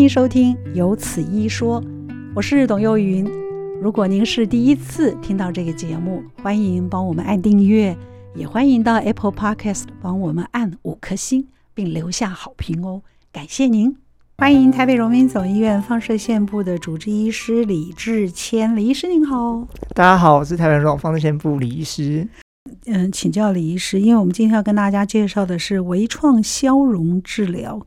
迎收听《有此一说》，我是董幼云。如果您是第一次听到这个节目，欢迎帮我们按订阅，也欢迎到 Apple Podcast 帮我们按五颗星，并留下好评哦，感谢您！欢迎台北荣民总医院放射线部的主治医师李志谦，李医师您好。大家好，我是台北荣放射线部李医师。嗯，请教李医师，因为我们今天要跟大家介绍的是微创消融治疗。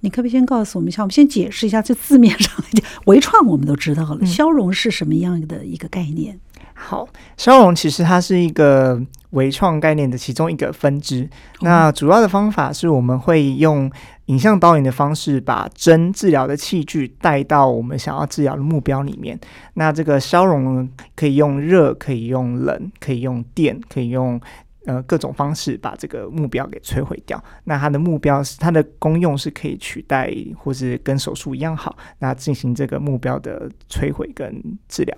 你可不可以先告诉我们一下？我们先解释一下这字面上来讲，微创我们都知道了，嗯、消融是什么样的一个概念？好，消融其实它是一个微创概念的其中一个分支。哦、那主要的方法是我们会用影像导引的方式，把针治疗的器具带到我们想要治疗的目标里面。那这个消融呢，可以用热，可以用冷，可以用电，可以用。呃，各种方式把这个目标给摧毁掉。那它的目标是它的功用是可以取代，或是跟手术一样好，那进行这个目标的摧毁跟治疗。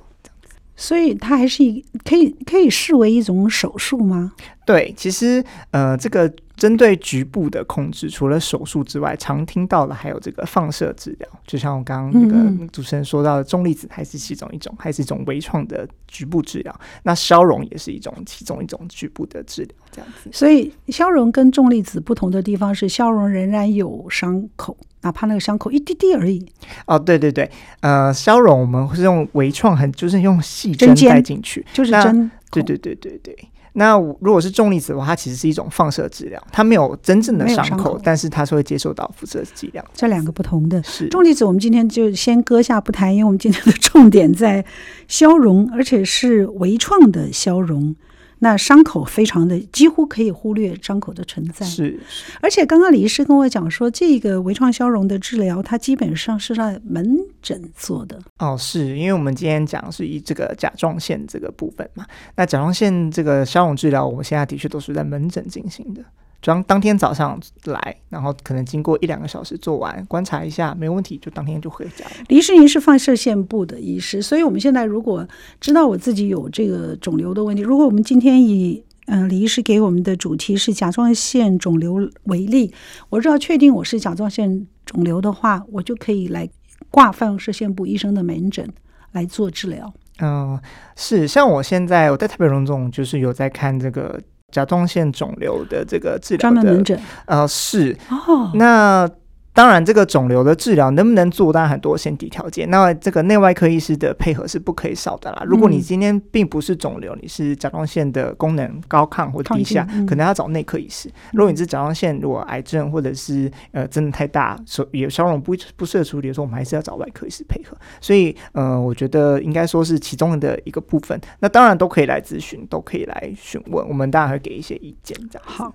所以它还是一可以可以视为一种手术吗？对，其实呃，这个针对局部的控制，除了手术之外，常听到的还有这个放射治疗。就像我刚刚那个主持人说到的，重粒子还是其中一种，还是一种微创的局部治疗。那消融也是一种其中一种局部的治疗，这样子。所以消融跟重粒子不同的地方是，消融仍然有伤口，哪怕那个伤口一滴滴而已。哦，对对对，呃，消融我们是用微创，很就是用细针带进去，就是针。对对对对对。那如果是重粒子的话，它其实是一种放射治疗，它没有真正的伤口，伤口但是它是会接受到辐射剂量。这两个不同的是重粒子，我们今天就先搁下不谈，因为我们今天的重点在消融，而且是微创的消融。那伤口非常的几乎可以忽略伤口的存在，是。而且刚刚李医师跟我讲说，这个微创消融的治疗，它基本上是在门诊做的。哦，是因为我们今天讲是以这个甲状腺这个部分嘛，那甲状腺这个消融治疗，我们现在的确都是在门诊进行的。当当天早上来，然后可能经过一两个小时做完，观察一下没问题，就当天就回家了。李世宁，是放射线部的医师，所以我们现在如果知道我自己有这个肿瘤的问题，如果我们今天以嗯、呃、李医师给我们的主题是甲状腺肿瘤为例，我知道确定我是甲状腺肿瘤的话，我就可以来挂放射线部医生的门诊来做治疗。嗯，是，像我现在我在台北荣总就是有在看这个。甲状腺肿瘤的这个治疗的专门门诊，呃，是哦，那。当然，这个肿瘤的治疗能不能做，当然很多先提条件。那这个内外科医师的配合是不可以少的啦。如果你今天并不是肿瘤，你是甲状腺的功能高亢或低下，嗯、可能要找内科医师。如果你是甲状腺，如果癌症或者是呃真的太大，所也消融不不适合处理的时候，我们还是要找外科医师配合。所以，呃，我觉得应该说是其中的一个部分。那当然都可以来咨询，都可以来询问，我们当然会给一些意见。这样好，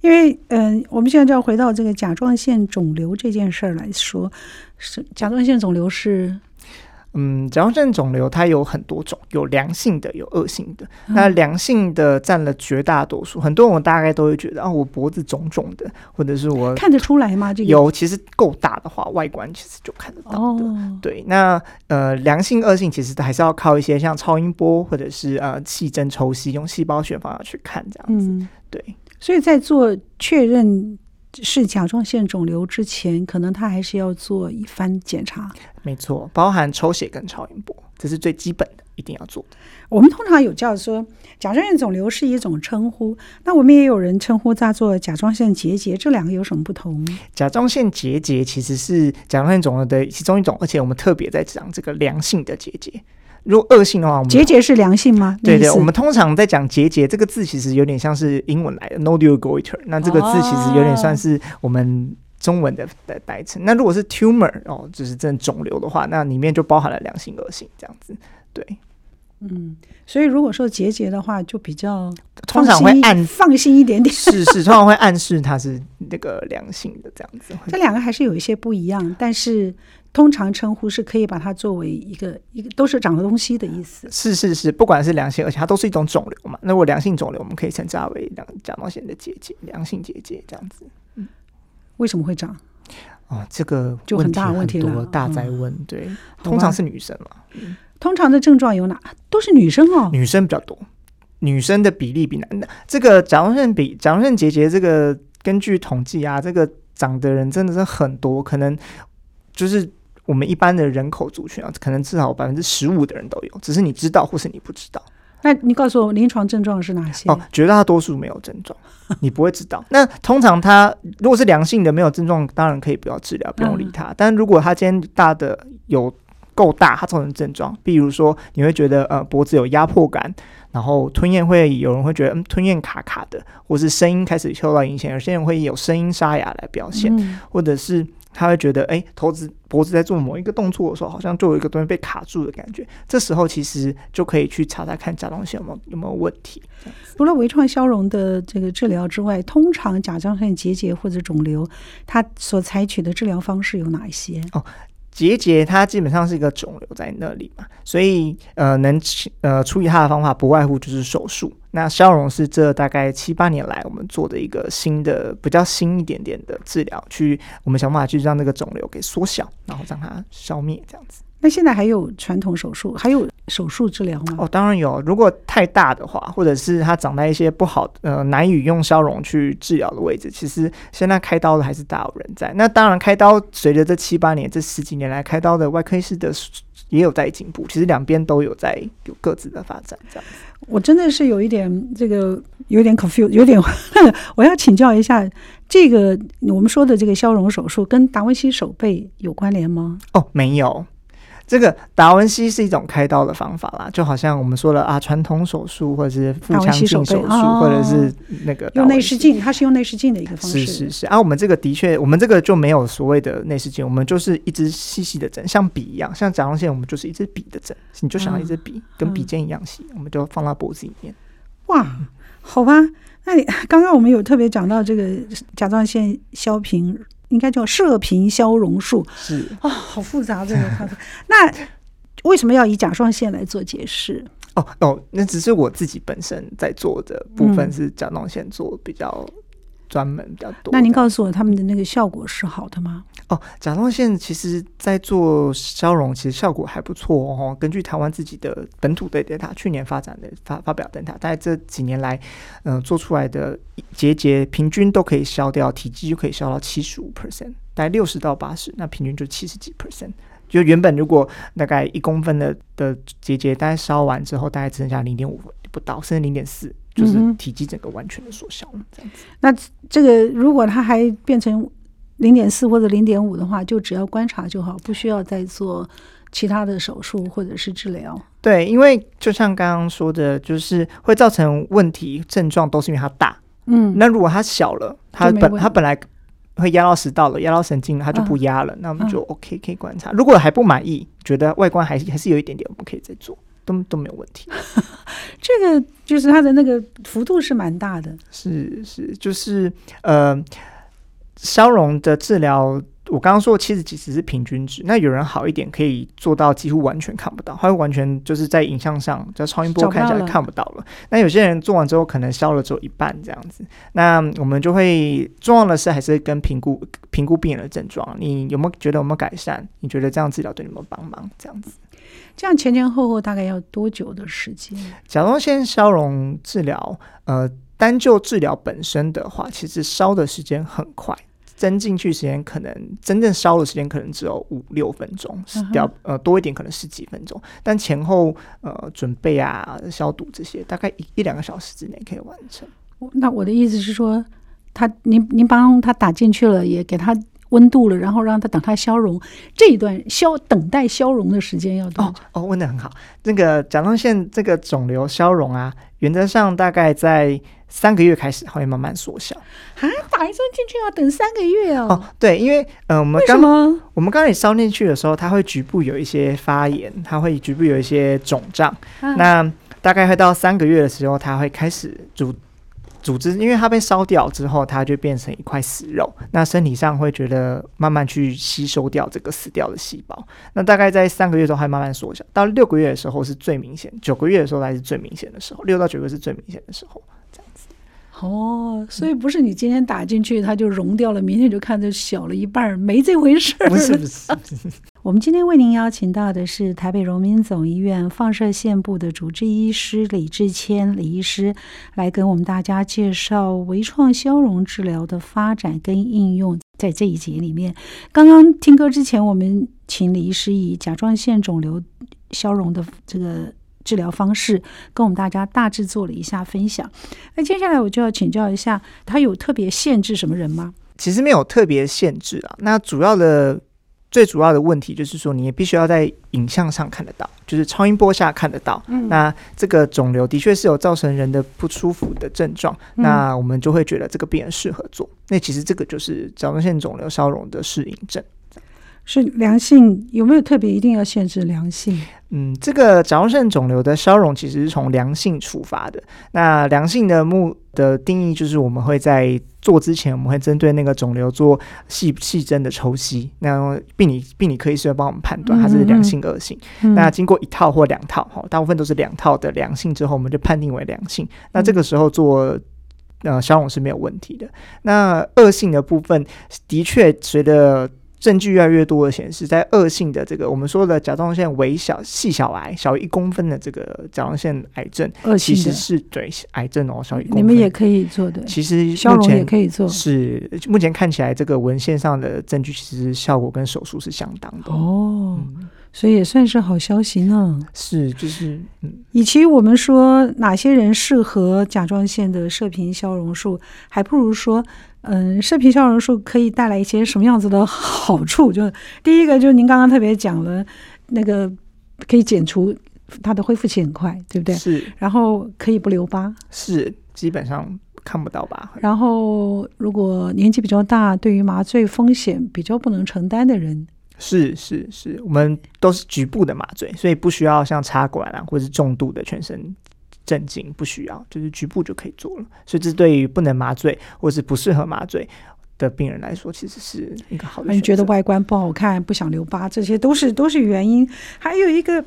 因为嗯、呃，我们现在就要回到这个甲状腺肿瘤。这件事儿来说，是甲状腺肿瘤是，嗯，甲状腺肿瘤它有很多种，有良性的，有恶性的。嗯、那良性的占了绝大多数，很多人大概都会觉得啊，我脖子肿肿的，或者是我看得出来吗？这个有，其实够大的话，外观其实就看得到的。哦、对，那呃，良性、恶性其实还是要靠一些像超音波或者是呃细针抽吸，用细胞学方法去看这样子。嗯、对，所以在做确认。是甲状腺肿瘤之前，可能他还是要做一番检查。没错，包含抽血跟超音波，这是最基本的，一定要做的。我们通常有叫说甲状腺肿瘤是一种称呼，那我们也有人称呼它做甲状腺结节，这两个有什么不同？甲状腺结节其实是甲状腺肿瘤的其中一种，而且我们特别在讲这个良性的结节。如果恶性的话，我们结节是良性吗？对对，我们通常在讲结节这个字，其实有点像是英文来的 nodule goiter。那这个字其实有点算是我们中文的的代称。哦、那如果是 tumor 哦，就是这种肿瘤的话，那里面就包含了良性、恶性这样子。对，嗯，所以如果说结节的话，就比较通常会暗放心一点点，是是，通常会暗示它是那个良性的这样子。这两个还是有一些不一样，但是。通常称呼是可以把它作为一个一个都是长的东西的意思。是是是，不管是良性，而且它都是一种肿瘤嘛。那如果良性肿瘤，我们可以称之为两甲状腺的结节，良性结节这样子。嗯，为什么会长？哦，这个就很大问题了，大在问。对，通常是女生嘛。嗯，通常的症状有哪？都是女生哦，女生比较多，女生的比例比男的。这个甲状腺比甲状腺结节，这个根据统计啊，这个长的人真的是很多，可能。就是我们一般的人口族群啊，可能至少百分之十五的人都有，只是你知道或是你不知道。那你告诉我，临床症状是哪些？哦，绝大多数没有症状，你不会知道。那通常他如果是良性的，没有症状，当然可以不要治疗，不用理他。嗯、但如果他今天大的有够大，它造成症状，比如说你会觉得呃脖子有压迫感，然后吞咽会有人会觉得嗯吞咽卡卡的，或是声音开始受到影响，有些人会有声音沙哑来表现，嗯、或者是。他会觉得，哎，头子脖子在做某一个动作的时候，好像就有一个东西被卡住的感觉。这时候其实就可以去查查看甲状腺有没有有没有问题。除了微创消融的这个治疗之外，通常甲状腺结节或者肿瘤，它所采取的治疗方式有哪一些？哦。结节它基本上是一个肿瘤在那里嘛，所以呃能呃处理它的方法不外乎就是手术。那消融是这大概七八年来我们做的一个新的比较新一点点的治疗，去我们想办法去让那个肿瘤给缩小，然后让它消灭这样子。那现在还有传统手术，还有手术治疗吗？哦，当然有。如果太大的话，或者是它长在一些不好呃难以用消融去治疗的位置，其实现在开刀的还是大有人在。那当然，开刀随着这七八年、这十几年来，开刀的外科医师的也有在进步。其实两边都有在有各自的发展。这样子，我真的是有一点这个有点 confused，有点 我要请教一下，这个我们说的这个消融手术跟达文西手背有关联吗？哦，没有。这个达文西是一种开刀的方法啦，就好像我们说的啊，传统手术或者是腹腔镜手术，哦、或者是那个用内视镜，它是用内视镜的一个方式。是是是啊，我们这个的确，我们这个就没有所谓的内视镜，我们就是一支细细的针，像笔一样，像甲状腺，我们就是一支笔的针，你就想要一支笔，嗯、跟笔尖一样细，我们就放到脖子里面。哇，好吧，那你刚刚我们有特别讲到这个甲状腺消平。应该叫射频消融术，是啊、哦，好复杂这个。那为什么要以甲状腺来做解释？哦哦，那只是我自己本身在做的部分是甲状腺做比较。专门比较多。那您告诉我，他们的那个效果是好的吗？哦，甲状腺其实在做消融，其实效果还不错哦。根据台湾自己的本土的 data，去年发展的发发表 data，大概这几年来，嗯、呃，做出来的结节平均都可以消掉，体积就可以消到七十五 percent，大概六十到八十，那平均就七十几 percent。就原本如果大概一公分的的结节，大概烧完之后，大概只剩下零点五不到，甚至零点四。就是体积整个完全的缩小了，这样子。那这个如果它还变成零点四或者零点五的话，就只要观察就好，不需要再做其他的手术或者是治疗。对，因为就像刚刚说的，就是会造成问题症状都是因为它大。嗯，那如果它小了，它本它本来会压到食道了，压到神经了，它就不压了，啊、那我们就 OK 可以观察。啊、如果还不满意，觉得外观还是还是有一点点，我们可以再做。都都没有问题，这个就是它的那个幅度是蛮大的，是是，就是呃，消融的治疗，我刚刚说的七十几只是平均值，那有人好一点可以做到几乎完全看不到，他会完全就是在影像上在超音波看起来看不到了。那有些人做完之后可能消了只有一半这样子，那我们就会重要的是还是跟评估评估病人的症状，你有没有觉得有没有改善？你觉得这样治疗对你有没有帮忙？这样子。这样前前后后大概要多久的时间？甲状腺消融治疗，呃，单就治疗本身的话，其实烧的时间很快，针进去时间可能真正烧的时间可能只有五六分钟，是比较呃多一点可能十几分钟，但前后呃准备啊、消毒这些，大概一一两个小时之内可以完成。那我的意思是说，他您您帮他打进去了，也给他。温度了，然后让它等它消融，这一段消等待消融的时间要多久？哦，问的很好。那个甲状腺这个肿瘤消融啊，原则上大概在三个月开始，它会慢慢缩小。啊，打一针进去要等三个月哦。哦，对，因为嗯、呃，我们刚我们刚才烧进去的时候，它会局部有一些发炎，它会局部有一些肿胀。啊、那大概会到三个月的时候，它会开始主。组织，因为它被烧掉之后，它就变成一块死肉。那身体上会觉得慢慢去吸收掉这个死掉的细胞。那大概在三个月之后，还慢慢缩小。到六个月的时候是最明显，九个月的时候才是最明显的时候。六到九个月是最明显的时候，这样子。哦，所以不是你今天打进去它就融掉了，明天就看着小了一半，没这回事。不是不是。我们今天为您邀请到的是台北荣民总医院放射线部的主治医师李志谦李医师，来跟我们大家介绍微创消融治疗的发展跟应用。在这一节里面，刚刚听歌之前，我们请李医师以甲状腺肿瘤消融的这个治疗方式，跟我们大家大致做了一下分享。那接下来我就要请教一下，他有特别限制什么人吗？其实没有特别限制啊。那主要的。最主要的问题就是说，你也必须要在影像上看得到，就是超音波下看得到。嗯，那这个肿瘤的确是有造成人的不舒服的症状，嗯，那我们就会觉得这个病人适合做。那其实这个就是甲状腺肿瘤消融的适应症。是良性，有没有特别一定要限制良性？嗯，这个甲状腺肿瘤的消融其实是从良性出发的。那良性的目的定义就是我们会在做之前，我们会针对那个肿瘤做细细针的抽吸。那病理病理科医师会帮我们判断它是良性恶性。嗯嗯，那经过一套或两套，哈，大部分都是两套的良性之后，我们就判定为良性。那这个时候做呃消融是没有问题的。那恶性的部分的确随着证据越来越多的显示，在恶性的这个我们说的甲状腺微小细小癌，小于一公分的这个甲状腺癌症，其实是对癌症哦，小于一公分。你们也可以做的，其实消融也可以做。是目前看起来，这个文献上的证据其实效果跟手术是相当的哦。嗯所以也算是好消息呢。是，就是，嗯，与其我们说哪些人适合甲状腺的射频消融术，还不如说，嗯，射频消融术可以带来一些什么样子的好处？就第一个，就是您刚刚特别讲了，那个可以减除它的恢复期很快，对不对？是。然后可以不留疤，是，基本上看不到吧。然后，如果年纪比较大，对于麻醉风险比较不能承担的人。是是是，我们都是局部的麻醉，所以不需要像插管啊，或者是重度的全身镇静，不需要，就是局部就可以做了。所以这对于不能麻醉或是不适合麻醉的病人来说，其实是一个好的。你觉得外观不好看，不想留疤，这些都是都是原因。还有一个，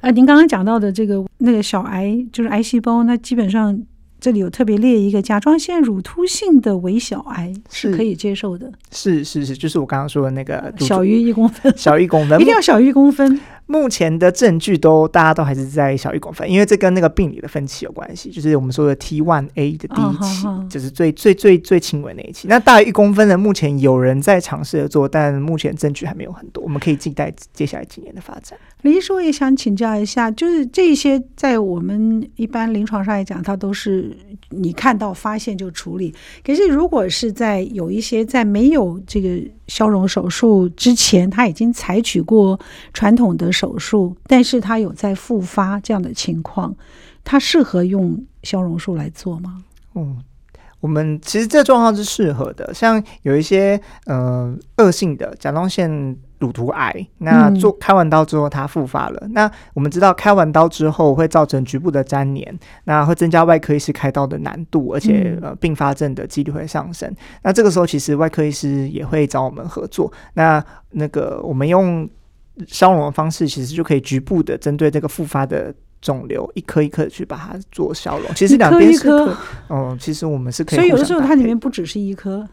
呃，您刚刚讲到的这个那个小癌，就是癌细胞，那基本上。这里有特别列一个甲状腺乳突性的微小癌是。可以接受的，是是是，就是我刚刚说的那个小于一公分，小于一公分，一定要小于一公分。目前的证据都大家都还是在小一公分，因为这跟那个病理的分期有关系，就是我们说的 T1A 的第一期，哦、就是最最最最轻微那一期。那大于一公分的，目前有人在尝试着做，但目前证据还没有很多，我们可以静待接下来几年的发展。李医师，我也想请教一下，就是这些在我们一般临床上来讲，它都是你看到发现就处理。可是如果是在有一些在没有这个消融手术之前，他已经采取过传统的手术，但是他有在复发这样的情况，他适合用消融术来做吗？嗯，我们其实这状况是适合的，像有一些呃恶性的甲状腺。乳突癌，那做开完刀之后，它复发了。嗯、那我们知道，开完刀之后会造成局部的粘连，那会增加外科医师开刀的难度，而且呃并发症的几率会上升。那这个时候，其实外科医师也会找我们合作。那那个我们用消融的方式，其实就可以局部的针对这个复发的肿瘤，一颗一颗的去把它做消融。其实两边是可，嗯，其实我们是可以。所以有的时候它里面不只是一颗。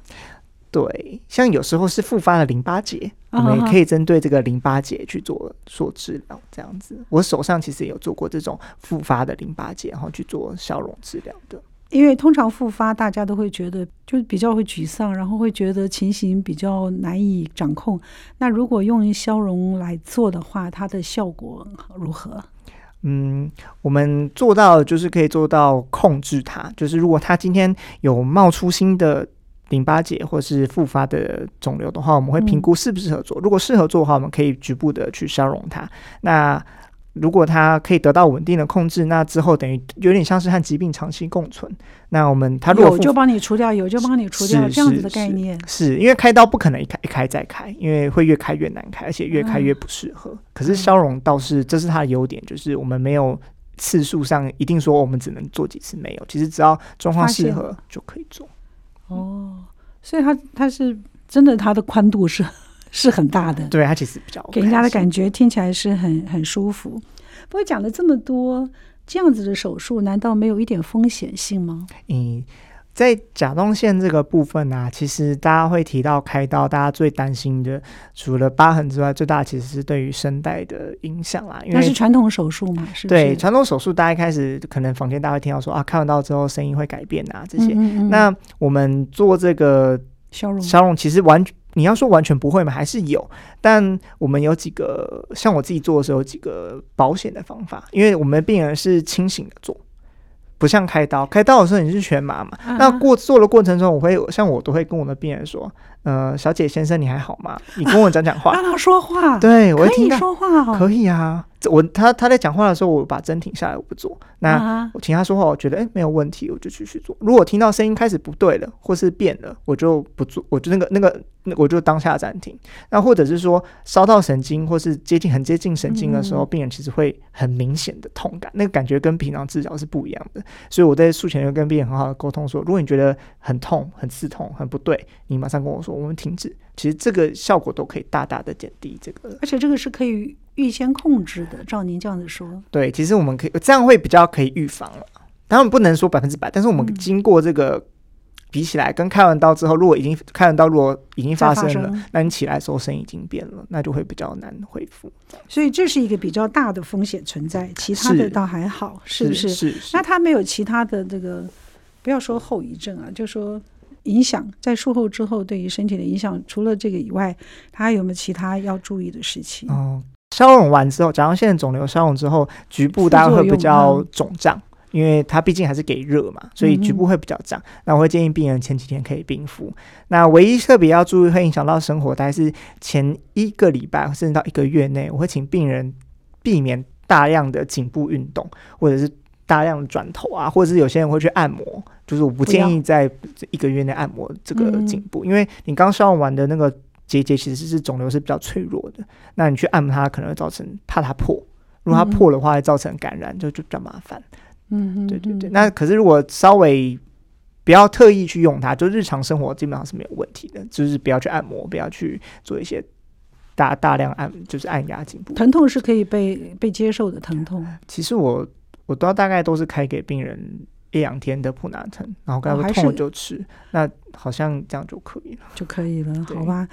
对，像有时候是复发的淋巴结，我们也可以针对这个淋巴结去做做治疗，这样子。我手上其实也有做过这种复发的淋巴结，然后去做消融治疗的。因为通常复发，大家都会觉得就比较会沮丧，然后会觉得情形比较难以掌控。那如果用消融来做的话，它的效果如何？嗯，我们做到就是可以做到控制它，就是如果它今天有冒出新的。淋巴结或是复发的肿瘤的话，我们会评估适不适合做。如果适合做的话，我们可以局部的去消融它。那如果它可以得到稳定的控制，那之后等于有点像是和疾病长期共存。那我们它如果有就帮你除掉，有就帮你除掉，这样子的概念。是，是因为开刀不可能一开一开再开，因为会越开越难开，而且越开越不适合。嗯、可是消融倒是这是它的优点，就是我们没有次数上一定说我们只能做几次，没有，其实只要状况适合就可以做。哦，所以它它是真的，它的宽度是是很大的。对，它其实比较给人家的感觉听起来是很很舒服。不过讲了这么多，这样子的手术难道没有一点风险性吗？嗯，在甲状腺这个部分啊，其实大家会提到开刀，大家最担心的除了疤痕之外，最大其实是对于声带的影响啦。因为那是传统手术嘛？是不是？对，传统手术，大家一开始可能房间大家会听到说啊，开完刀之后声音会改变啊这些。嗯嗯嗯，那我们做这个消融，消融其实完，你要说完全不会吗？还是有，但我们有几个，像我自己做的时候，有几个保险的方法，因为我们病人是清醒的做。不像开刀，开刀的时候你是全麻嘛？啊、那过做的过程中，我会像我都会跟我的病人说，呃，小姐先生你还好吗？你跟我讲讲话，让他说话。对，我会听可以说话哦，可以啊。我他他在讲话的时候，我把针停下来，我不做。那我听他说话，我觉得哎、欸、没有问题，我就继续做。如果听到声音开始不对了，或是变了，我就不做，我就那个那个那我就当下暂停。那或者是说烧到神经，或是接近很接近神经的时候，嗯、病人其实会很明显的痛感，那个感觉跟平常治疗是不一样的。所以我在术前就跟病人很好的沟通说，如果你觉得很痛、很刺痛、很不对，你马上跟我说，我们停止。其实这个效果都可以大大的减低这个，而且这个是可以预先控制的。照您这样子说，对，其实我们可以这样会比较可以预防了。当然不能说百分之百，但是我们经过这个比起来，跟开完刀之后，如果已经开完刀，如果已经发生了，生那你起来的时候声音已经变了，那就会比较难恢复。所以这是一个比较大的风险存在，其他的倒还好，是，是不是？是，是，是。那他没有其他的这个，不要说后遗症啊，就说。影响在术后之后对于身体的影响，除了这个以外，他还有没有其他要注意的事情？哦，消融完之后，甲状腺肿瘤消融之后，局部大概会比较肿胀，因为它毕竟还是给热嘛，所以局部会比较胀。嗯、那我会建议病人前几天可以冰敷。那唯一特别要注意会影响到生活，大概是前一个礼拜甚至到一个月内，我会请病人避免大量的颈部运动，或者是。大量的转头啊，或者是有些人会去按摩，就是我不建议在一个月内按摩这个颈部，因为你刚消融完的那个结节其实是肿瘤是比较脆弱的，那你去按摩它可能会造成怕它破，如果它破的话会造成感染，就就比较麻烦。嗯，对对对。那可是如果稍微不要特意去用它，就日常生活基本上是没有问题的，就是不要去按摩，不要去做一些大大量按，就是按压颈部。疼痛是可以被被接受的疼痛。其实我。我都大概都是开给病人一两天的普拿疼，然后跟他们痛了就吃，哦、那好像这样就可以了，就可以了，好吧？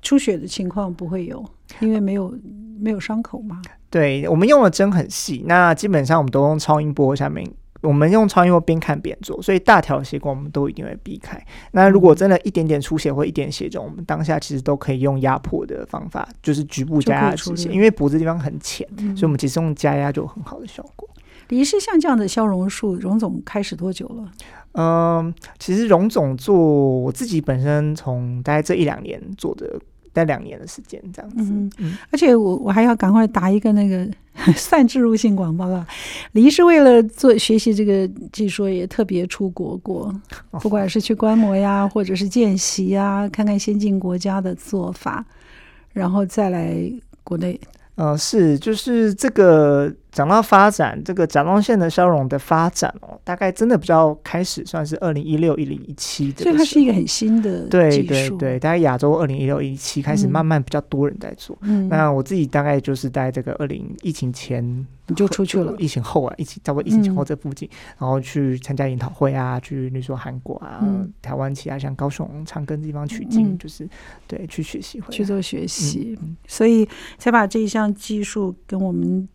出血的情况不会有，因为没有没有伤口嘛。对，我们用的针很细，那基本上我们都用超音波下面，我们用超音波边看边做，所以大条血管我们都一定会避开。那如果真的一点点出血或一点血肿，我们当下其实都可以用压迫的方法，就是局部加压止血，因为脖子地方很浅，嗯、所以我们其实用加压就有很好的效果。李医师，像这样的消融术，荣总开始多久了？嗯、呃，其实荣总做我自己本身从大概这一两年做的，待两年的时间这样子。嗯，嗯而且我我还要赶快打一个那个 算置入性广告啊！李医师为了做学习这个技术，也特别出国过，不管是去观摩呀，或者是见习呀，看看先进国家的做法，然后再来国内。呃，是，就是这个讲到发展，这个甲状腺的消融的发展哦，大概真的比较开始算是二零一六、一零一七的，所以它是一个很新的技术。对对对，大概亚洲二零一六、一七开始慢慢比较多人在做。嗯，那我自己大概就是在这个二零疫情前。你就出去了，疫情后啊，疫情差不多疫情前后这附近，嗯、然后去参加研讨会啊，去比如说韩国啊、嗯、台湾其他像高雄、长庚地方取经，嗯、就是对去学习，去做学习，嗯、所以才把这一项技术跟我们。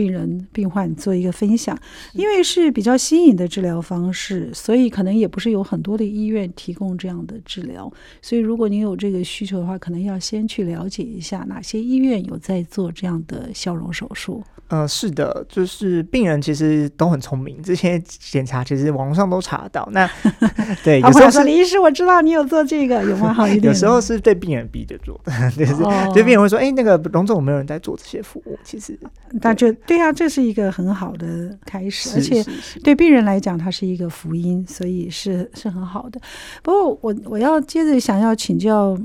病人、病患做一个分享，因为是比较新颖的治疗方式，所以可能也不是有很多的医院提供这样的治疗。所以，如果您有这个需求的话，可能要先去了解一下哪些医院有在做这样的消融手术。呃，是的，就是病人其实都很聪明，这些检查其实网络上都查得到。那 对，有时候是李医师，我知道你有做这个，有吗？好一点。有时候是对病人逼着做的，就是对、哦、病人会说：“哎，那个龙总，有没有人在做这些服务？”其实，那就。对啊，这是一个很好的开始，而且对病人来讲，它是一个福音，所以是是很好的。不过我我要接着想要请教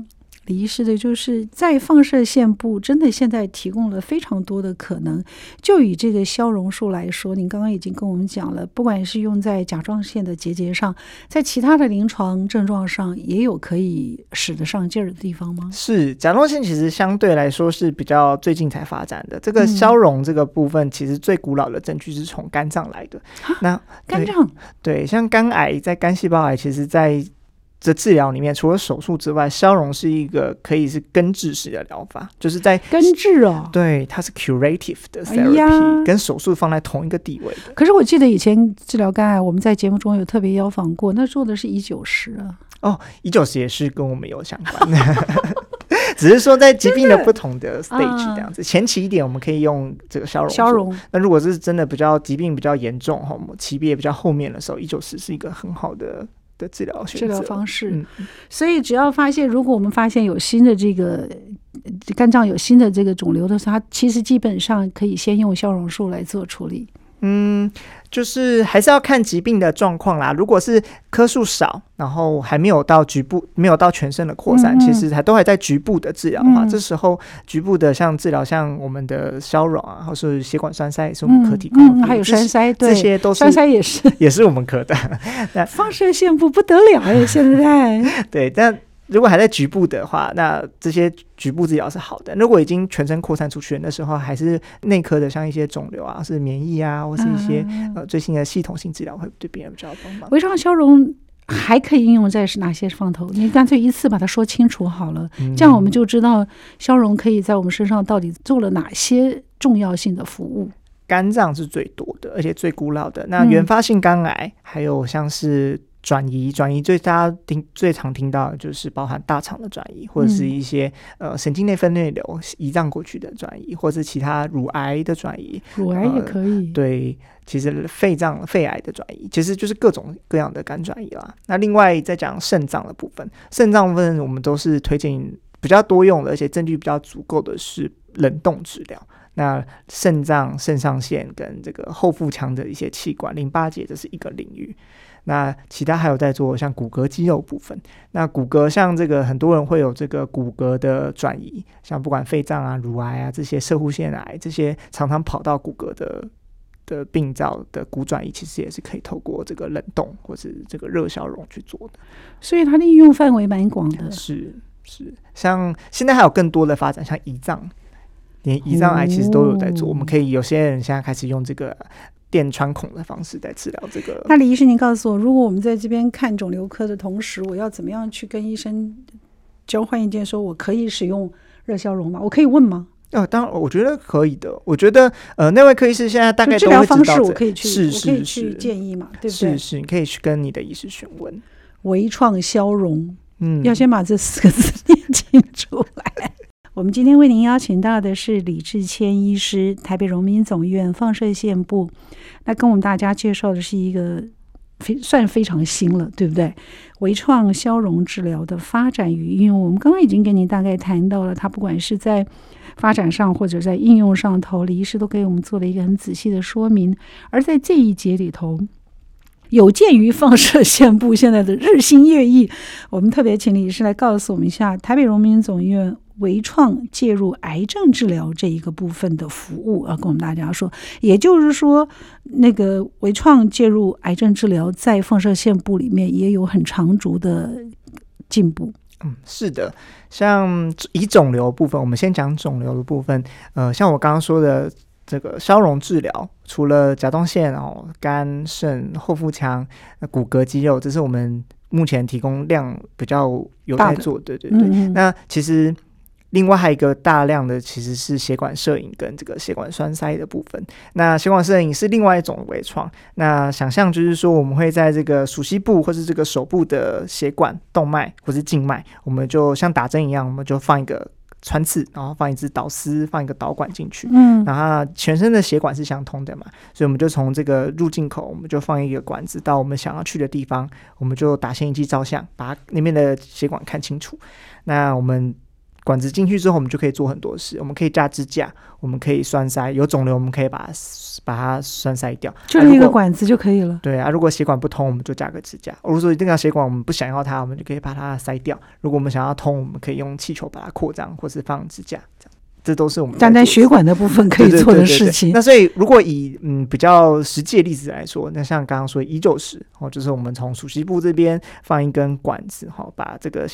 李医师的，就是在放射线部，真的现在提供了非常多的可能。就以这个消融术来说，您刚刚已经跟我们讲了，不管是用在甲状腺的结节上，在其他的临床症状上，也有可以使得上劲儿的地方吗？是，甲状腺其实相对来说是比较最近才发展的。这个消融这个部分，其实最古老的证据是从肝脏来的。嗯、那肝脏对，像肝癌，在肝细胞癌，其实在这治疗里面，除了手术之外，消融是一个可以是根治式的疗法，就是在根治哦，对，它是 curative 的 therapy，、哎、跟手术放在同一个地位的。可是我记得以前治疗肝癌，我们在节目中有特别邀访过，那做的是乙九十啊。哦，乙九十也是跟我们有相关的，只是说在疾病的不同的 stage 这样子。前期一点，我们可以用这个消融。消融。那如果是真的比较疾病比较严重哈，级别比较后面的时候，一九十是一个很好的。的治疗治疗方式，嗯，所以只要发现，如果我们发现有新的这个肝脏有新的这个肿瘤的时候，它其实基本上可以先用消融术来做处理。嗯，就是还是要看疾病的状况啦。如果是颗数少，然后还没有到局部，没有到全身的扩散，嗯嗯，其实还都还在局部的治疗的话，嗯、这时候局部的像治疗，像我们的消融啊，或是血管栓塞，也是我们科提供的。嗯，还有栓塞，对，这些都是栓塞也是 也是我们科的。那放射线不不得了哎，现在 对，但。如果还在局部的话，那这些局部治疗是好的。如果已经全身扩散出去，那时候还是内科的，像一些肿瘤啊，是免疫啊，或是一些、嗯、呃最新的系统性治疗，会对病人比较帮忙。微创消融还可以应用在是哪些方头？你干脆一次把它说清楚好了，嗯、这样我们就知道消融可以在我们身上到底做了哪些重要性的服务。肝脏是最多的，而且最古老的。那原发性肝癌，嗯、还有像是。转移，转移最大家听最常听到的就是包含大肠的转移，或者是一些、嗯、呃神经内分泌瘤胰脏过去的转移，或者是其他乳癌的转移，乳癌也可以。呃、对，其实肺脏肺癌的转移，其实就是各种各样的肝转移啦。那另外再讲肾脏的部分，肾脏部分我们都是推荐比较多用的，而且证据比较足够的是冷冻治疗。那肾脏、肾上腺跟这个后腹腔的一些器官、淋巴结，这是一个领域。那其他还有在做像骨骼肌肉部分，那骨骼像这个很多人会有这个骨骼的转移，像不管肺脏啊、乳癌啊这些射护腺癌这些常常跑到骨骼的的病灶的骨转移，其实也是可以透过这个冷冻或是这个热消融去做的。所以它的应用范围蛮广的。是是，像现在还有更多的发展，像胰脏，连胰脏癌其实都有在做。哦、我们可以有些人现在开始用这个。电穿孔的方式在治疗这个。那李医师，您告诉我，如果我们在这边看肿瘤科的同时，我要怎么样去跟医生交换意见？说我可以使用热消融吗？我可以问吗？哦，当然，我觉得可以的。我觉得，呃，那位科医师现在大概都会知道，治疗方式，我可以去，是是是，我可以去建议嘛，对不对？是是，你可以去跟你的医师询问。微创消融，嗯，要先把这四个字 念清楚来。我们今天为您邀请到的是李志谦医师，台北荣民总医院放射线部。那跟我们大家介绍的是一个非算非常新了，对不对？微创消融治疗的发展与应用，我们刚刚已经跟您大概谈到了，它不管是在发展上或者在应用上头，李医师都给我们做了一个很仔细的说明。而在这一节里头，有鉴于放射线部现在的日新月异，我们特别请李医师来告诉我们一下台北荣民总医院。微创介入癌症治疗这一个部分的服务啊，跟我们大家说，也就是说，那个微创介入癌症治疗在放射线部里面也有很长足的进步。嗯，是的，像以肿瘤部分，我们先讲肿瘤的部分。呃，像我刚刚说的这个消融治疗，除了甲状腺哦、肝、肾、后腹腔、骨骼肌肉，这是我们目前提供量比较有在做。对对对，嗯嗯，那其实。另外还有一个大量的其实是血管摄影跟这个血管栓塞的部分。那血管摄影是另外一种微创。那想象就是说，我们会在这个鼠蹊部或是这个手部的血管动脉或是静脉，我们就像打针一样，我们就放一个穿刺，然后放一支导丝，放一个导管进去。嗯，然后全身的血管是相通的嘛，所以我们就从这个入境口，我们就放一个管子到我们想要去的地方，我们就打显影剂照相，把里面的血管看清楚。那我们。管子进去之后，我们就可以做很多事。我们可以架支架，我们可以栓塞。有肿瘤，我们可以把它把它栓塞掉，就是一个管子就可以了。啊、对啊，如果血管不通，我们就架个支架。如果说一定要血管我们不想要它，我们就可以把它塞掉。如果我们想要通，我们可以用气球把它扩张，或是放支架。这样，这都是我们单单血管的部分 可以做的事情。那所以，如果以嗯比较实际的例子来说，那像刚刚说一旧是哦，就是我们从鼠蹊部这边放一根管子，哈，把这个。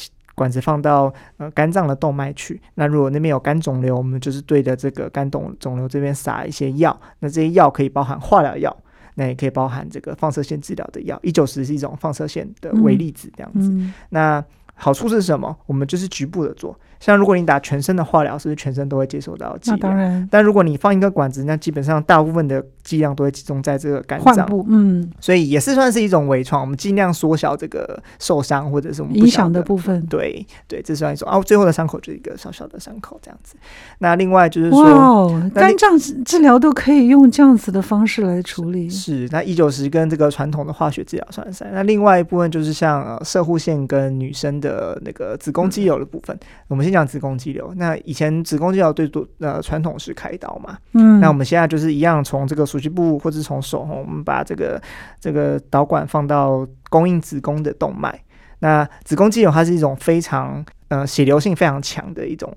管子放到呃肝脏的动脉去，那如果那边有肝肿瘤，我们就是对着这个肝肿肿瘤这边撒一些药，那这些药可以包含化疗药，那也可以包含这个放射线治疗的药。一九十是一种放射线的微粒子这样子，嗯嗯、那。好处是什么？我们就是局部的做，像如果你打全身的化疗，是不是全身都会接受到剂量？当然。但如果你放一个管子，那基本上大部分的剂量都会集中在这个肝脏。嗯。所以也是算是一种微创，我们尽量缩小这个受伤或者是我们影响的部分。对对，这算一种啊。最后的伤口就是一个小小的伤口这样子。那另外就是说，哇，肝脏治疗都可以用这样子的方式来处理。是。那一九十跟这个传统的化学治疗算是。那另外一部分就是像呃射护腺跟女生的。呃，那个子宫肌瘤的部分，嗯、我们先讲子宫肌瘤。那以前子宫肌瘤最多呃传统是开刀嘛，嗯，那我们现在就是一样，从这个鼠蹊部或者从手，我们把这个这个导管放到供应子宫的动脉。那子宫肌瘤它是一种非常呃血流性非常强的一种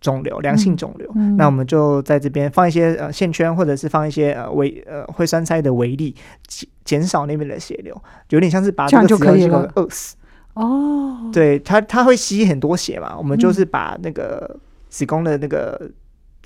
肿瘤，良性肿瘤。嗯嗯、那我们就在这边放一些呃线圈，或者是放一些呃微呃会栓塞的微粒，减减少那边的血流，有点像是把这个子宫肌瘤饿死。哦，对，它它会吸很多血嘛，我们就是把那个子宫的那个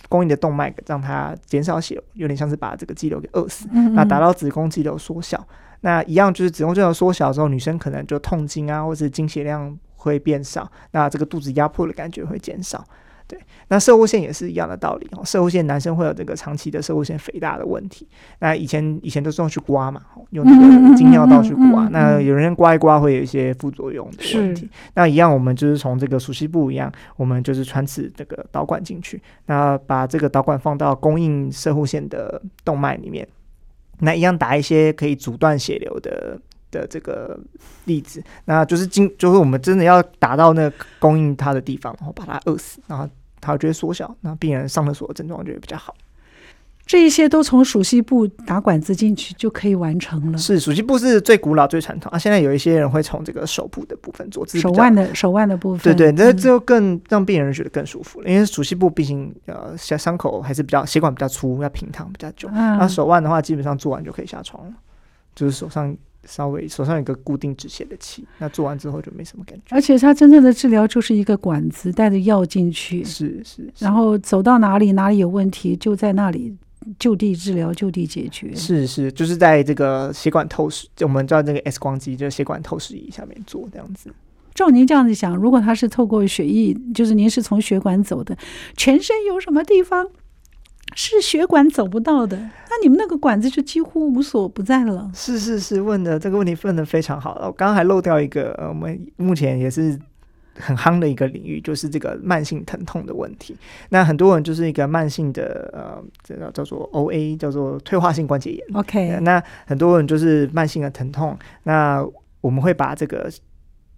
供应的动脉让它减少血，有点像是把这个肌瘤给饿死，嗯嗯，那达到子宫肌瘤缩小，那一样就是子宫肌瘤缩小之后，女生可能就痛经啊，或者是经血量会变少，那这个肚子压迫的感觉会减少。对，那射护线也是一样的道理哦。射护线男生会有这个长期的射护线肥大的问题。那以前以前都是用去刮嘛，用那个精尿道去刮。嗯嗯嗯嗯、那有人刮一刮会有一些副作用的问题。那一样，我们就是从这个熟悉部一样，我们就是穿刺这个导管进去，那把这个导管放到供应射护线的动脉里面，那一样打一些可以阻断血流的的这个粒子，那就是经就是我们真的要打到那供应它的地方，然后把它饿死，然后。它就会缩小，那病人上厕所的症状就会比较好。这一些都从鼠蹊部打管子进去就可以完成了。是鼠蹊部是最古老、最传统啊。现在有一些人会从这个手部的部分做，手腕的手腕的部分。对对，那这就更让病人觉得更舒服了，嗯、因为鼠蹊部毕竟呃伤伤口还是比较血管比较粗，要平躺比较久。那、嗯、手腕的话，基本上做完就可以下床了，就是手上。稍微手上有个固定止血的器，那做完之后就没什么感觉。而且它真正的治疗就是一个管子带着药进去，是是，是然后走到哪里哪里有问题，就在那里就地治疗，就地解决。是是，就是在这个血管透视，就我们叫这个 X 光机，就是血管透视仪下面做这样子。照您这样子想，如果他是透过血液，就是您是从血管走的，全身有什么地方？是血管走不到的，那你们那个管子就几乎无所不在了。是是是，问的这个问题问的非常好。我刚刚还漏掉一个，呃，我们目前也是很夯的一个领域，就是这个慢性疼痛的问题。那很多人就是一个慢性的，呃，这个叫做 OA，叫做退化性关节炎。OK，那很多人就是慢性的疼痛，那我们会把这个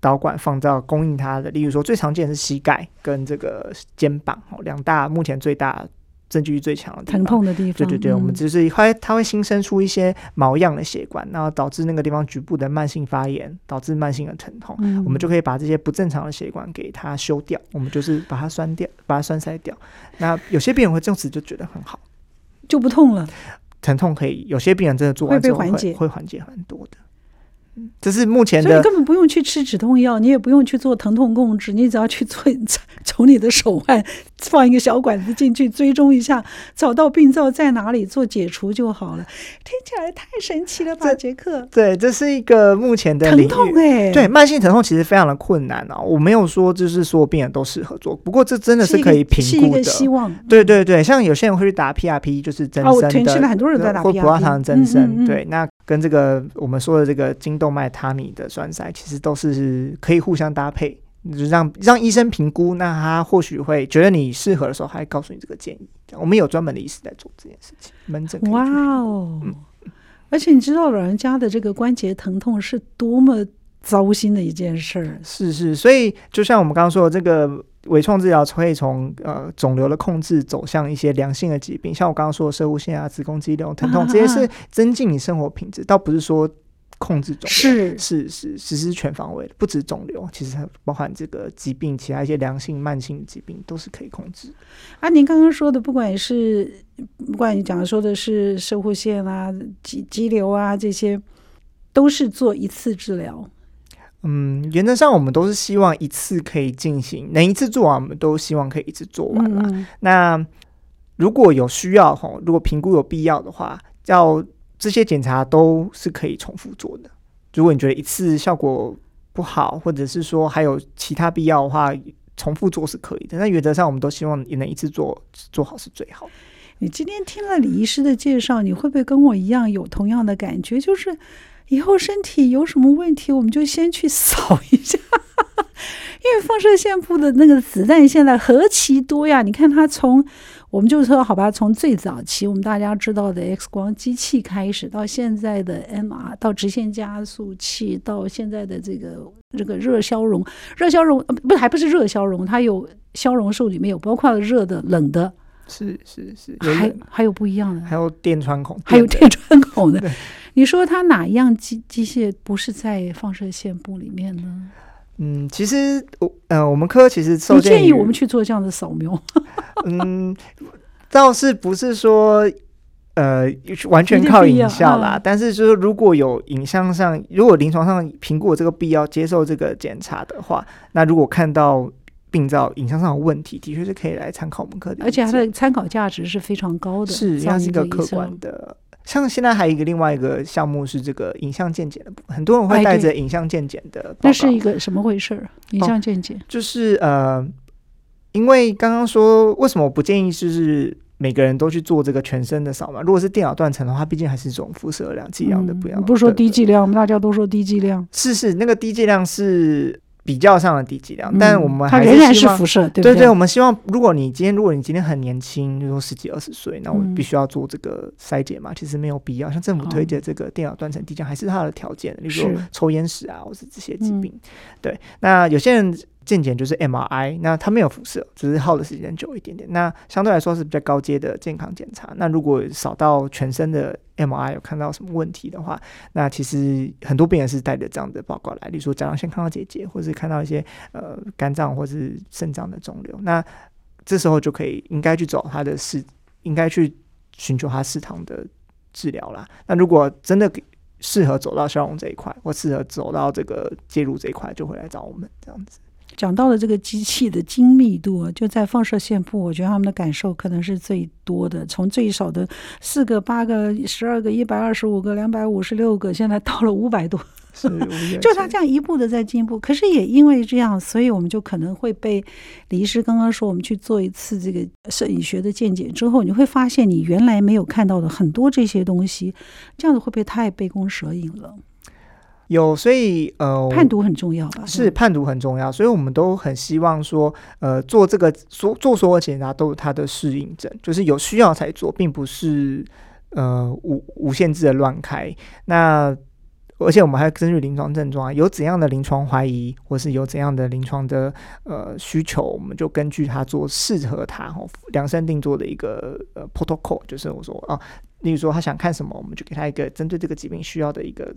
导管放到供应它的，例如说最常见的是膝盖跟这个肩膀哦，两大目前最大。证据最强的疼痛的地方，对对对，嗯、我们就是会它会新生出一些毛样的血管，然后导致那个地方局部的慢性发炎，导致慢性的疼痛。嗯、我们就可以把这些不正常的血管给它修掉，我们就是把它栓掉，把它栓塞掉。那有些病人会这样子就觉得很好，就不痛了。疼痛可以，有些病人真的做完之后会会缓解，会缓解很多的。这是目前的，所以根本不用去吃止痛药，你也不用去做疼痛控制，你只要去做 从你的手腕放一个小管子进去，追踪一下，找到病灶在哪里，做解除就好了。听起来太神奇了吧，杰克？对，这是一个目前的疼痛哎、欸，对，慢性疼痛其实非常的困难啊。我没有说就是所有病人都适合做，不过这真的是可以评估的。希望。对对对，像有些人会去打 PRP，就是增生的，哦、现在很多人在打 PRP，或葡萄糖增生。嗯嗯嗯对，那。跟这个我们说的这个经动脉他米的栓塞，其实都是可以互相搭配，就让让医生评估，那他或许会觉得你适合的时候，还告诉你这个建议。我们有专门的医师在做这件事情，门诊。哇哦！嗯、而且你知道老人家的这个关节疼痛是多么糟心的一件事儿。是是，所以就像我们刚刚说的，这个微创治疗可以从呃肿瘤的控制走向一些良性的疾病，像我刚刚说的射护腺啊、子宫肌瘤、疼痛，这些是增进你生活品质，倒不是说。控制肿瘤是是是，其实施全方位的，不止肿瘤，其实还包含这个疾病，其他一些良性、慢性疾病都是可以控制。啊，您刚刚说的，不管是不管你讲的说的是射护腺啊、肌肌瘤啊这些，都是做一次治疗。嗯，原则上我们都是希望一次可以进行，能一次做完，我们都希望可以一次做完了。嗯、那如果有需要吼，如果评估有必要的话，要。这些检查都是可以重复做的。如果你觉得一次效果不好，或者是说还有其他必要的话，重复做是可以的。那原则上，我们都希望也能一次做做好是最好。你今天听了李医师的介绍，你会不会跟我一样有同样的感觉？就是以后身体有什么问题，我们就先去扫一下。因为放射线部的那个子弹现在何其多呀！你看它从，我们就说好吧，从最早期我们大家知道的 X 光机器开始，到现在的 MR，到直线加速器，到现在的这个这个热消融，热消融不还不是热消融，它有消融术里面有包括热的、冷的，是是是，还还有不一样的，还有电穿孔，还有电穿孔的。你说它哪一样机机械不是在放射线部里面呢？嗯，其实我呃，我们科其实受建议我们去做这样的扫描。嗯，倒是不是说呃完全靠影像啦，嗯、但是就是如果有影像上，如果临床上评估这个必要接受这个检查的话，那如果看到病灶影像上的问题，的确是可以来参考我们科的，而且它的参考价值是非常高的，是它是一个客观的。像现在还有一个另外一个项目是这个影像鉴检的部分，很多人会带着影像鉴检的。那是一个什么回事？影像鉴检、哦、就是呃，因为刚刚说为什么我不建议就是每个人都去做这个全身的扫描？如果是电脑断层的话，毕竟还是一种辐射量剂量的不一样。嗯、不是说低剂量，我们大家都说低剂量。是是，那个低剂量是。比较上的低剂量，但我们还是它仍然是辐射，对不对？对对，我们希望，如果你今天，如果你今天很年轻，比如说十几二十岁，那我必须要做这个筛检嘛，其实没有必要。像政府推荐这个电脑断层低剂量，还是它的条件，例如抽烟史啊，或是这些疾病。对，那有些人。健检就是 MRI，那它没有辐射，只是耗的时间久一点点。那相对来说是比较高阶的健康检查。那如果扫到全身的 MRI 有看到什么问题的话，那其实很多病人是带着这样的报告来，例如说甲状腺看到结节，或是看到一些呃肝脏或是肾脏的肿瘤。那这时候就可以应该去走他的适，应该去寻求他适当的治疗啦。那如果真的适合走到消融这一块，或适合走到这个介入这一块，就会来找我们这样子。讲到了这个机器的精密度，就在放射线部，我觉得他们的感受可能是最多的。从最少的四个、八个、十二个、一百二十五个、两百五十六个，现在到了五百多，就他这样一步的在进步。可是也因为这样，所以我们就可能会被李医师刚刚说，我们去做一次这个摄影学的见解之后，你会发现你原来没有看到的很多这些东西，这样子会不会太杯弓蛇影了？有，所以呃，判读很重要吧？是判读很重要，所以我们都很希望说，呃，做这个所做所有检查都有它的适应症，就是有需要才做，并不是呃无无限制的乱开。那而且我们还要根据临床症状，有怎样的临床怀疑，或是有怎样的临床的呃需求，我们就根据它做适合它哦量身定做的一个呃 protocol，就是我说啊，例如说他想看什么，我们就给他一个针对这个疾病需要的一个。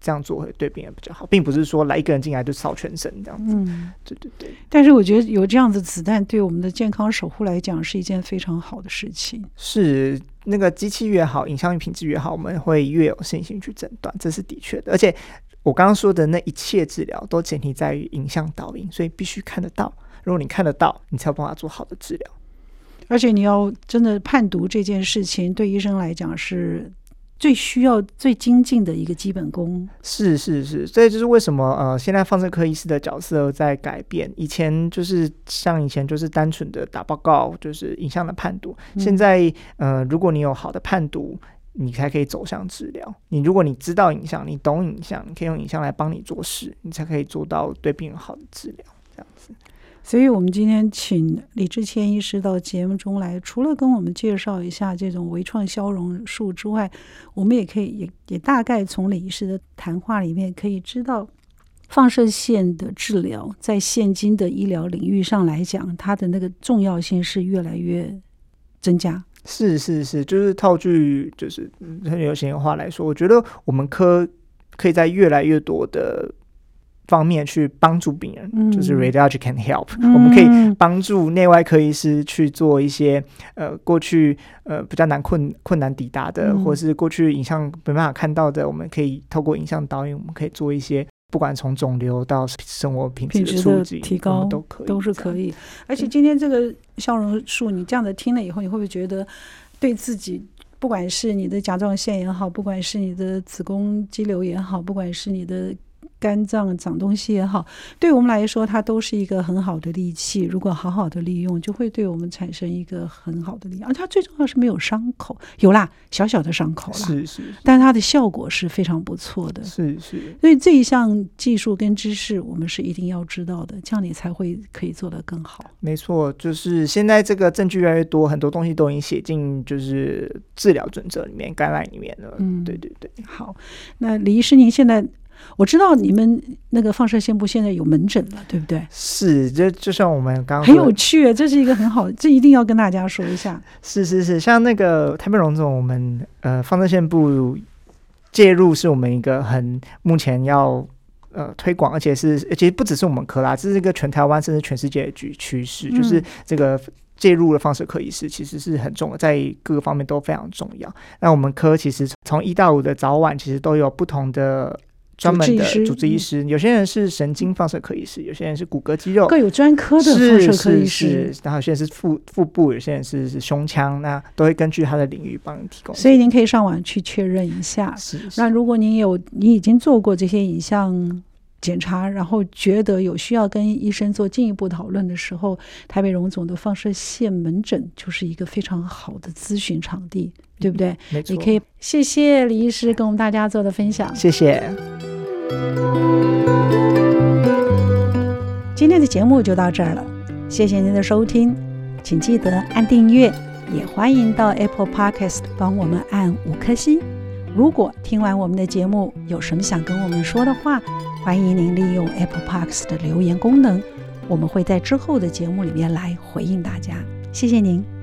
这样做会对病人比较好，并不是说来一个人进来就扫全身这样子。嗯，对对对。但是我觉得有这样子子弹，对我们的健康守护来讲是一件非常好的事情。是那个机器越好，影像品质越好，我们会越有信心去诊断，这是的确的。而且我刚刚说的那一切治疗都前提在于影像导引，所以必须看得到。如果你看得到，你才有办法做好的治疗。而且你要真的判读这件事情，对医生来讲是。最需要最精进的一个基本功，是是是，所以就是为什么呃，现在放射科医师的角色在改变。以前就是像以前就是单纯的打报告，就是影像的判读。嗯、现在呃，如果你有好的判读，你才可以走向治疗。你如果你知道影像，你懂影像，你可以用影像来帮你做事，你才可以做到对病人好的治疗。这样子。所以，我们今天请李志谦医师到节目中来，除了跟我们介绍一下这种微创消融术之外，我们也可以也也大概从李医师的谈话里面可以知道，放射线的治疗在现今的医疗领域上来讲，它的那个重要性是越来越增加。是是是，就是套句就是很流行的话来说，我觉得我们科可以在越来越多的方面去帮助病人，嗯、就是 radiology can help，、嗯、我们可以帮助内外科医师去做一些呃过去呃比较难困困难抵达的，嗯、或是过去影像没办法看到的，我们可以透过影像导引，我们可以做一些。不管从肿瘤到生活品质的促进、提高都可以，都是可以。而且今天这个笑容术，你这样的听了以后，你会不会觉得对自己，不管是你的甲状腺也好，不管是你的子宫肌瘤也好，不管是你的。肝脏长东西也好，对我们来说，它都是一个很好的利器。如果好好的利用，就会对我们产生一个很好的力量。而它最重要是没有伤口，有啦，小小的伤口啦，是是，但它的效果是非常不错的。是是，所以这一项技术跟知识，我们是一定要知道的，这样你才会可以做得更好。没错，就是现在这个证据越来越多，很多东西都已经写进就是治疗准则里面、概览里面了。嗯，对对对。好，那李医师，您现在。我知道你们那个放射线部现在有门诊了，对不对？是，就就像我们刚刚很有趣，这是一个很好，这一定要跟大家说一下。是是是，像那个台北荣总，我们呃放射线部介入是我们一个很目前要呃推广，而且是其实不只是我们科啦，这是一个全台湾甚至全世界的趋趋势，嗯、就是这个介入的放射科医师其实是很重要，在各个方面都非常重要。那我们科其实从一到五的早晚其实都有不同的。专门的主治医师，有些人是神经放射科医师，有些人是骨骼肌肉，各有专科的放射科医师。是，然后有些人是腹腹部，有些人是是胸腔，那都会根据他的领域帮你提供。所以您可以上网去确认一下。是，是。那如果您有你已经做过这些影像检查，然后觉得有需要跟医生做进一步讨论的时候，台北荣总的放射线门诊就是一个非常好的咨询场地。对不对？嗯、没错。你可以谢谢李医师跟我们大家做的分享。谢谢。今天的节目就到这儿了，谢谢您的收听，请记得按订阅，也欢迎到 Apple Podcast 帮我们按五颗星。如果听完我们的节目有什么想跟我们说的话，欢迎您利用 Apple Parks 的留言功能，我们会在之后的节目里面来回应大家。谢谢您。